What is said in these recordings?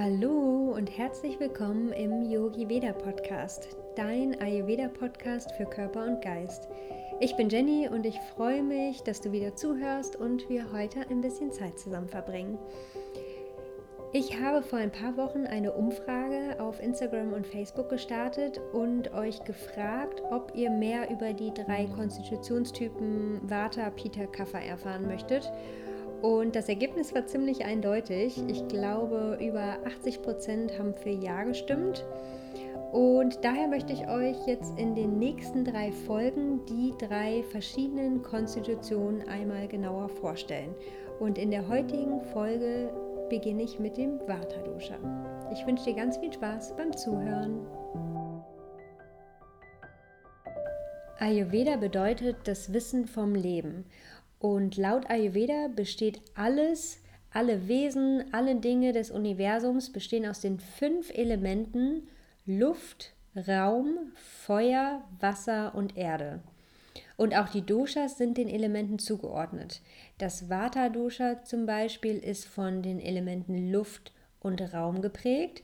Hallo und herzlich willkommen im Yogi Veda Podcast, dein Ayurveda Podcast für Körper und Geist. Ich bin Jenny und ich freue mich, dass du wieder zuhörst und wir heute ein bisschen Zeit zusammen verbringen. Ich habe vor ein paar Wochen eine Umfrage auf Instagram und Facebook gestartet und euch gefragt, ob ihr mehr über die drei Konstitutionstypen Vata, Pitta, Kapha erfahren möchtet. Und das Ergebnis war ziemlich eindeutig. Ich glaube, über 80 Prozent haben für Ja gestimmt. Und daher möchte ich euch jetzt in den nächsten drei Folgen die drei verschiedenen Konstitutionen einmal genauer vorstellen. Und in der heutigen Folge beginne ich mit dem Vata Dosha. Ich wünsche dir ganz viel Spaß beim Zuhören. Ayurveda bedeutet das Wissen vom Leben. Und laut Ayurveda besteht alles, alle Wesen, alle Dinge des Universums bestehen aus den fünf Elementen Luft, Raum, Feuer, Wasser und Erde. Und auch die Doshas sind den Elementen zugeordnet. Das Vata-Dosha zum Beispiel ist von den Elementen Luft und Raum geprägt.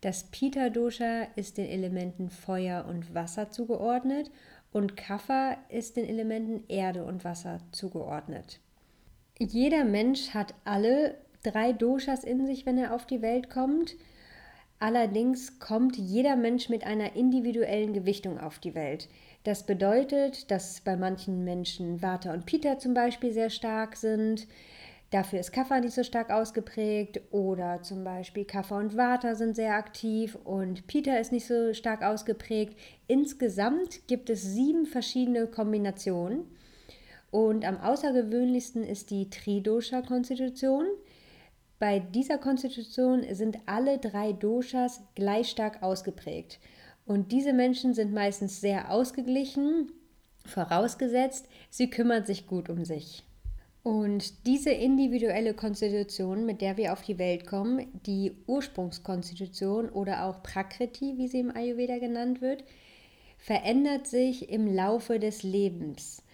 Das Pitta-Dosha ist den Elementen Feuer und Wasser zugeordnet und Kapha ist den Elementen Erde und Wasser zugeordnet. Jeder Mensch hat alle drei Doshas in sich, wenn er auf die Welt kommt. Allerdings kommt jeder Mensch mit einer individuellen Gewichtung auf die Welt. Das bedeutet, dass bei manchen Menschen Vata und Pitta zum Beispiel sehr stark sind. Dafür ist Kapha nicht so stark ausgeprägt oder zum Beispiel Kapha und Vata sind sehr aktiv und Pitta ist nicht so stark ausgeprägt. Insgesamt gibt es sieben verschiedene Kombinationen und am außergewöhnlichsten ist die Tridosha-Konstitution. Bei dieser Konstitution sind alle drei Doshas gleich stark ausgeprägt. Und diese Menschen sind meistens sehr ausgeglichen, vorausgesetzt, sie kümmern sich gut um sich. Und diese individuelle Konstitution, mit der wir auf die Welt kommen, die Ursprungskonstitution oder auch Prakriti, wie sie im Ayurveda genannt wird, verändert sich im Laufe des Lebens.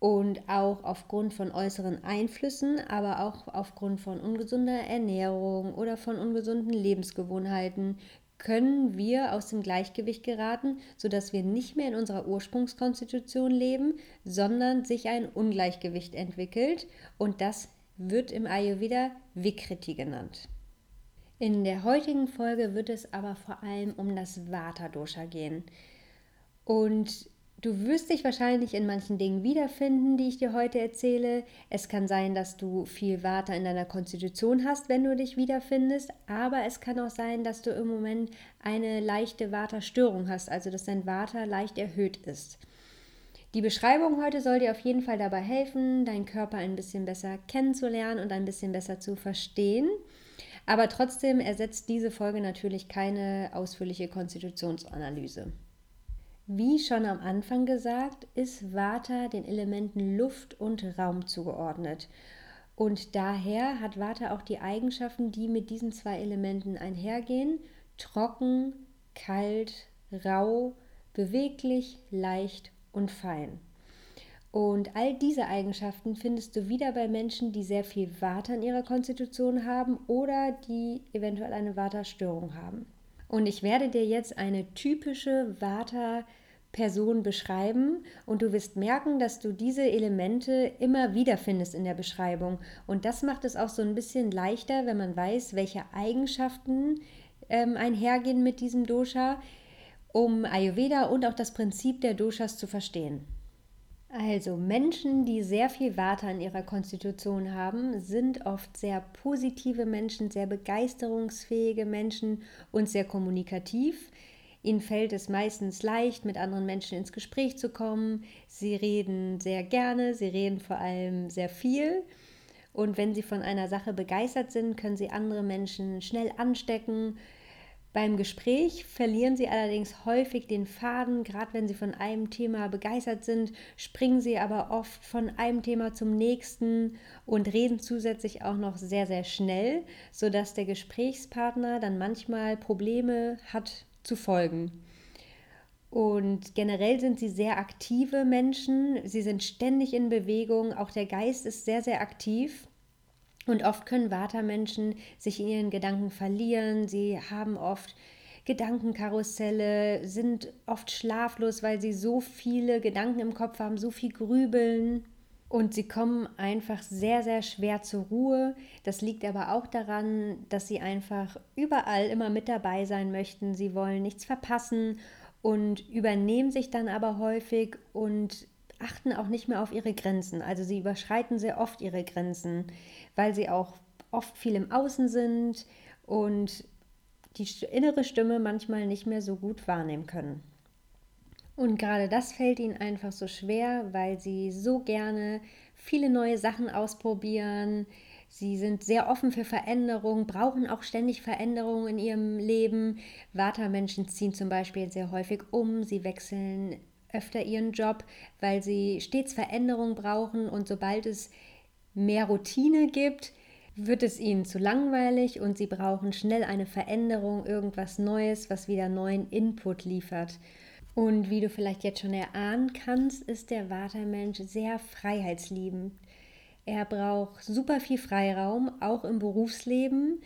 Und auch aufgrund von äußeren Einflüssen, aber auch aufgrund von ungesunder Ernährung oder von ungesunden Lebensgewohnheiten können wir aus dem Gleichgewicht geraten, sodass wir nicht mehr in unserer Ursprungskonstitution leben, sondern sich ein Ungleichgewicht entwickelt und das wird im Ayurveda Vikriti genannt. In der heutigen Folge wird es aber vor allem um das Vata Dosha gehen. Und Du wirst dich wahrscheinlich in manchen Dingen wiederfinden, die ich dir heute erzähle. Es kann sein, dass du viel Vata in deiner Konstitution hast, wenn du dich wiederfindest, aber es kann auch sein, dass du im Moment eine leichte Vata-Störung hast, also dass dein Vata leicht erhöht ist. Die Beschreibung heute soll dir auf jeden Fall dabei helfen, deinen Körper ein bisschen besser kennenzulernen und ein bisschen besser zu verstehen. Aber trotzdem ersetzt diese Folge natürlich keine ausführliche Konstitutionsanalyse. Wie schon am Anfang gesagt, ist Vata den Elementen Luft und Raum zugeordnet. Und daher hat Vata auch die Eigenschaften, die mit diesen zwei Elementen einhergehen. Trocken, kalt, rau, beweglich, leicht und fein. Und all diese Eigenschaften findest du wieder bei Menschen, die sehr viel Vata in ihrer Konstitution haben oder die eventuell eine Vata-Störung haben. Und ich werde dir jetzt eine typische Vata-Person beschreiben und du wirst merken, dass du diese Elemente immer wieder findest in der Beschreibung. Und das macht es auch so ein bisschen leichter, wenn man weiß, welche Eigenschaften ähm, einhergehen mit diesem Dosha, um Ayurveda und auch das Prinzip der Doshas zu verstehen. Also Menschen, die sehr viel Vata in ihrer Konstitution haben, sind oft sehr positive Menschen, sehr begeisterungsfähige Menschen und sehr kommunikativ. Ihnen fällt es meistens leicht, mit anderen Menschen ins Gespräch zu kommen. Sie reden sehr gerne, sie reden vor allem sehr viel. Und wenn sie von einer Sache begeistert sind, können sie andere Menschen schnell anstecken, beim Gespräch verlieren sie allerdings häufig den Faden, gerade wenn sie von einem Thema begeistert sind, springen sie aber oft von einem Thema zum nächsten und reden zusätzlich auch noch sehr, sehr schnell, sodass der Gesprächspartner dann manchmal Probleme hat zu folgen. Und generell sind sie sehr aktive Menschen, sie sind ständig in Bewegung, auch der Geist ist sehr, sehr aktiv. Und oft können Vata-Menschen sich in ihren Gedanken verlieren. Sie haben oft Gedankenkarusselle, sind oft schlaflos, weil sie so viele Gedanken im Kopf haben, so viel grübeln. Und sie kommen einfach sehr, sehr schwer zur Ruhe. Das liegt aber auch daran, dass sie einfach überall immer mit dabei sein möchten. Sie wollen nichts verpassen und übernehmen sich dann aber häufig und achten auch nicht mehr auf ihre Grenzen. Also sie überschreiten sehr oft ihre Grenzen, weil sie auch oft viel im Außen sind und die innere Stimme manchmal nicht mehr so gut wahrnehmen können. Und gerade das fällt ihnen einfach so schwer, weil sie so gerne viele neue Sachen ausprobieren. Sie sind sehr offen für Veränderungen, brauchen auch ständig Veränderungen in ihrem Leben. Vata-Menschen ziehen zum Beispiel sehr häufig um, sie wechseln öfter ihren Job, weil sie stets Veränderungen brauchen und sobald es mehr Routine gibt, wird es ihnen zu langweilig und sie brauchen schnell eine Veränderung, irgendwas Neues, was wieder neuen Input liefert. Und wie du vielleicht jetzt schon erahnen kannst, ist der Watermensch sehr freiheitsliebend. Er braucht super viel Freiraum, auch im Berufsleben.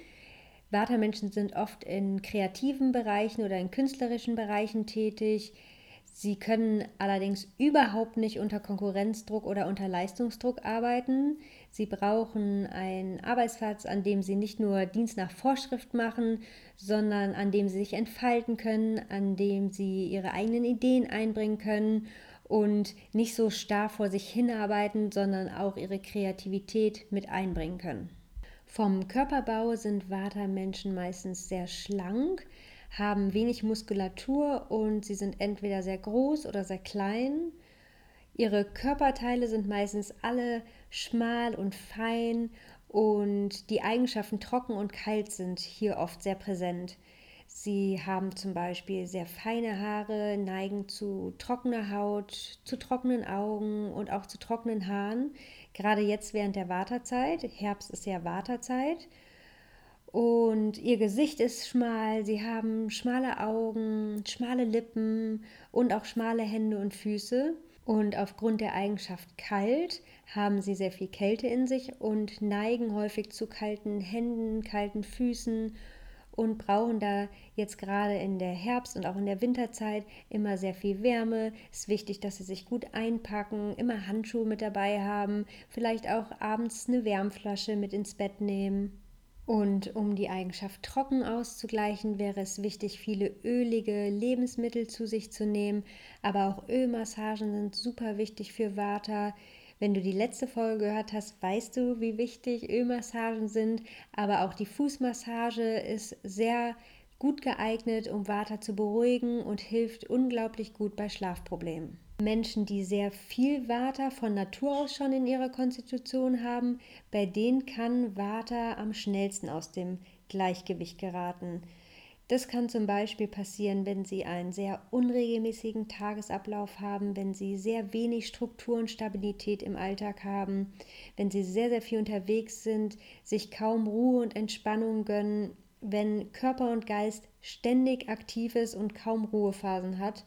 Watermenschen sind oft in kreativen Bereichen oder in künstlerischen Bereichen tätig. Sie können allerdings überhaupt nicht unter Konkurrenzdruck oder unter Leistungsdruck arbeiten. Sie brauchen einen Arbeitsplatz, an dem Sie nicht nur Dienst nach Vorschrift machen, sondern an dem Sie sich entfalten können, an dem Sie Ihre eigenen Ideen einbringen können und nicht so starr vor sich hinarbeiten, sondern auch Ihre Kreativität mit einbringen können. Vom Körperbau sind Vata-Menschen meistens sehr schlank haben wenig Muskulatur und sie sind entweder sehr groß oder sehr klein. Ihre Körperteile sind meistens alle schmal und fein und die Eigenschaften trocken und kalt sind hier oft sehr präsent. Sie haben zum Beispiel sehr feine Haare, neigen zu trockener Haut, zu trockenen Augen und auch zu trockenen Haaren. Gerade jetzt während der Wartezeit, Herbst ist ja Wartezeit, und ihr Gesicht ist schmal, sie haben schmale Augen, schmale Lippen und auch schmale Hände und Füße. Und aufgrund der Eigenschaft kalt haben sie sehr viel Kälte in sich und neigen häufig zu kalten Händen, kalten Füßen und brauchen da jetzt gerade in der Herbst- und auch in der Winterzeit immer sehr viel Wärme. Es ist wichtig, dass sie sich gut einpacken, immer Handschuhe mit dabei haben, vielleicht auch abends eine Wärmflasche mit ins Bett nehmen. Und um die Eigenschaft trocken auszugleichen, wäre es wichtig, viele ölige Lebensmittel zu sich zu nehmen. Aber auch Ölmassagen sind super wichtig für Vata. Wenn du die letzte Folge gehört hast, weißt du, wie wichtig Ölmassagen sind. Aber auch die Fußmassage ist sehr gut geeignet, um Vata zu beruhigen und hilft unglaublich gut bei Schlafproblemen. Menschen, die sehr viel Vata von Natur aus schon in ihrer Konstitution haben, bei denen kann Vata am schnellsten aus dem Gleichgewicht geraten. Das kann zum Beispiel passieren, wenn Sie einen sehr unregelmäßigen Tagesablauf haben, wenn Sie sehr wenig Struktur und Stabilität im Alltag haben, wenn Sie sehr, sehr viel unterwegs sind, sich kaum Ruhe und Entspannung gönnen, wenn Körper und Geist ständig aktiv ist und kaum Ruhephasen hat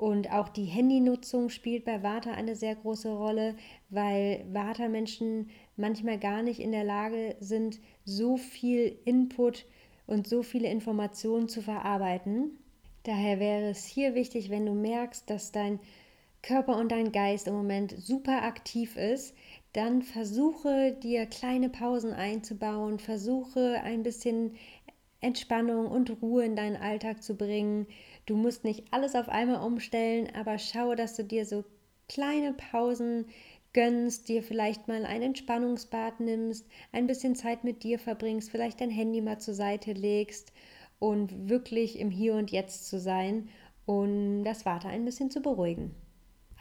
und auch die Handynutzung spielt bei Vata eine sehr große Rolle, weil Vata-Menschen manchmal gar nicht in der Lage sind, so viel Input und so viele Informationen zu verarbeiten. Daher wäre es hier wichtig, wenn du merkst, dass dein Körper und dein Geist im Moment super aktiv ist, dann versuche dir kleine Pausen einzubauen, versuche ein bisschen Entspannung und Ruhe in deinen Alltag zu bringen Du musst nicht alles auf einmal umstellen, aber schau, dass du dir so kleine Pausen gönnst, dir vielleicht mal ein Entspannungsbad nimmst, ein bisschen Zeit mit dir verbringst, vielleicht dein Handy mal zur Seite legst und wirklich im Hier und Jetzt zu sein und das Warte ein bisschen zu beruhigen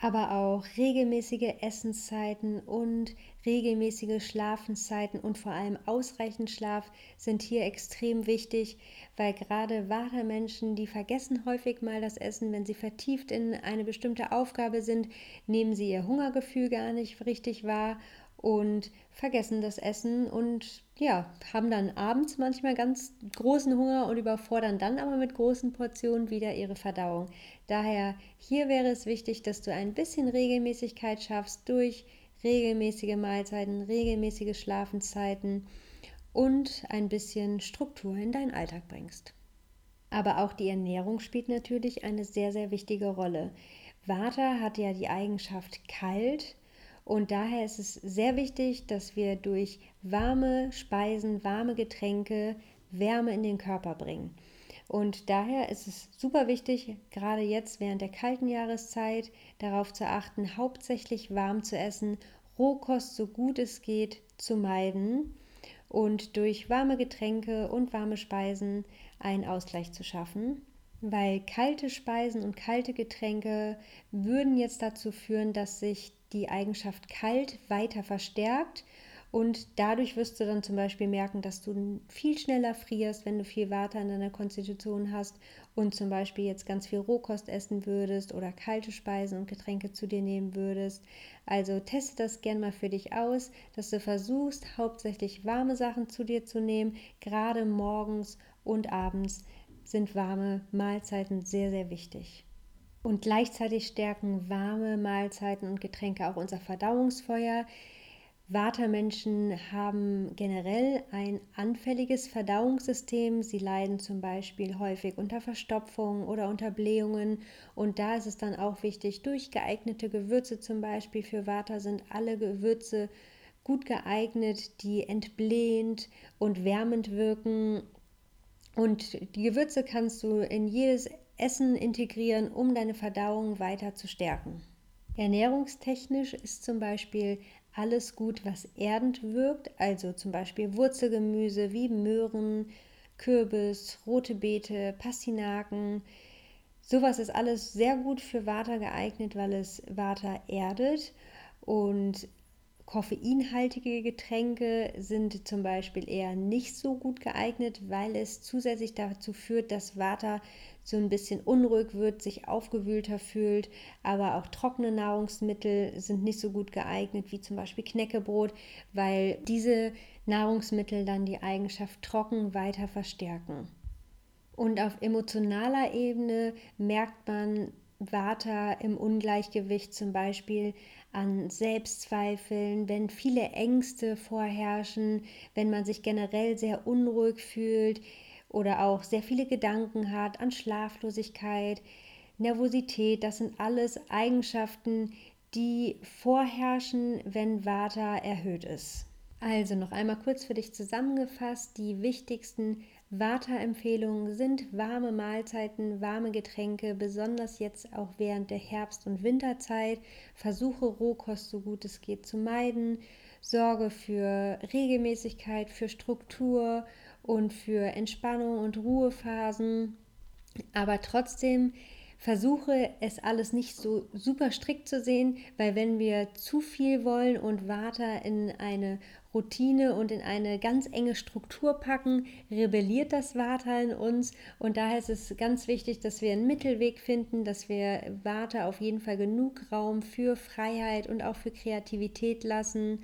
aber auch regelmäßige Essenszeiten und regelmäßige Schlafenszeiten und vor allem ausreichend Schlaf sind hier extrem wichtig, weil gerade wahre Menschen, die vergessen häufig mal das Essen, wenn sie vertieft in eine bestimmte Aufgabe sind, nehmen sie ihr Hungergefühl gar nicht richtig wahr und vergessen das Essen und ja, haben dann abends manchmal ganz großen Hunger und überfordern dann aber mit großen Portionen wieder ihre Verdauung. Daher hier wäre es wichtig, dass du ein bisschen Regelmäßigkeit schaffst durch regelmäßige Mahlzeiten, regelmäßige Schlafenszeiten und ein bisschen Struktur in deinen Alltag bringst. Aber auch die Ernährung spielt natürlich eine sehr, sehr wichtige Rolle. Vata hat ja die Eigenschaft kalt und daher ist es sehr wichtig, dass wir durch warme Speisen, warme Getränke Wärme in den Körper bringen. Und daher ist es super wichtig, gerade jetzt während der kalten Jahreszeit darauf zu achten, hauptsächlich warm zu essen, Rohkost so gut es geht zu meiden und durch warme Getränke und warme Speisen einen Ausgleich zu schaffen. Weil kalte Speisen und kalte Getränke würden jetzt dazu führen, dass sich die Eigenschaft kalt weiter verstärkt und dadurch wirst du dann zum Beispiel merken, dass du viel schneller frierst, wenn du viel Water in deiner Konstitution hast und zum Beispiel jetzt ganz viel Rohkost essen würdest oder kalte Speisen und Getränke zu dir nehmen würdest. Also teste das gerne mal für dich aus, dass du versuchst, hauptsächlich warme Sachen zu dir zu nehmen. Gerade morgens und abends sind warme Mahlzeiten sehr, sehr wichtig. Und gleichzeitig stärken warme Mahlzeiten und Getränke auch unser Verdauungsfeuer. Vata-Menschen haben generell ein anfälliges Verdauungssystem. Sie leiden zum Beispiel häufig unter Verstopfung oder unter Blähungen. Und da ist es dann auch wichtig, durch geeignete Gewürze zum Beispiel für Vata sind alle Gewürze gut geeignet, die entblähend und wärmend wirken. Und die Gewürze kannst du in jedes Essen integrieren, um deine Verdauung weiter zu stärken. Ernährungstechnisch ist zum Beispiel alles gut, was erdend wirkt, also zum Beispiel Wurzelgemüse wie Möhren, Kürbis, rote Beete, Pastinaken. Sowas ist alles sehr gut für Vata geeignet, weil es Vata erdet und Koffeinhaltige Getränke sind zum Beispiel eher nicht so gut geeignet, weil es zusätzlich dazu führt, dass Vata so ein bisschen unruhig wird, sich aufgewühlter fühlt. Aber auch trockene Nahrungsmittel sind nicht so gut geeignet, wie zum Beispiel Knäckebrot, weil diese Nahrungsmittel dann die Eigenschaft trocken weiter verstärken. Und auf emotionaler Ebene merkt man Vata im Ungleichgewicht zum Beispiel an Selbstzweifeln, wenn viele Ängste vorherrschen, wenn man sich generell sehr unruhig fühlt oder auch sehr viele Gedanken hat an Schlaflosigkeit, Nervosität, das sind alles Eigenschaften, die vorherrschen, wenn Vata erhöht ist. Also noch einmal kurz für dich zusammengefasst, die wichtigsten Vata-Empfehlungen sind warme Mahlzeiten, warme Getränke, besonders jetzt auch während der Herbst- und Winterzeit. Versuche Rohkost so gut es geht zu meiden. Sorge für Regelmäßigkeit, für Struktur und für Entspannung und Ruhephasen. Aber trotzdem versuche es alles nicht so super strikt zu sehen, weil wenn wir zu viel wollen und Vata in eine Routine und in eine ganz enge Struktur packen, rebelliert das Vata in uns. Und daher ist es ganz wichtig, dass wir einen Mittelweg finden, dass wir Vata auf jeden Fall genug Raum für Freiheit und auch für Kreativität lassen.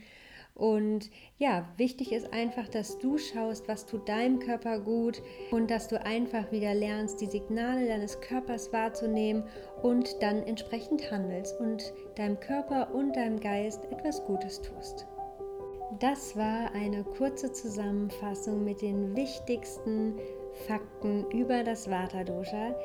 Und ja, wichtig ist einfach, dass du schaust, was tut deinem Körper gut und dass du einfach wieder lernst, die Signale deines Körpers wahrzunehmen und dann entsprechend handelst und deinem Körper und deinem Geist etwas Gutes tust. Das war eine kurze Zusammenfassung mit den wichtigsten Fakten über das Vata-Dosha.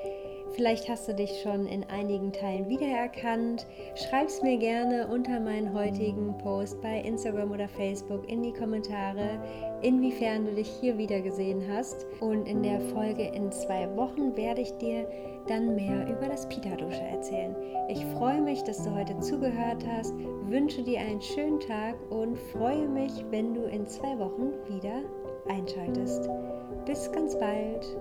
Vielleicht hast du dich schon in einigen Teilen wiedererkannt. Schreib es mir gerne unter meinen heutigen Post bei Instagram oder Facebook in die Kommentare, inwiefern du dich hier wiedergesehen hast. Und in der Folge in zwei Wochen werde ich dir dann mehr über das Pita-Dosha erzählen. Ich freue mich, dass du heute zugehört hast, wünsche dir einen schönen Tag und freue mich, wenn du in zwei Wochen wieder einschaltest. Bis ganz bald.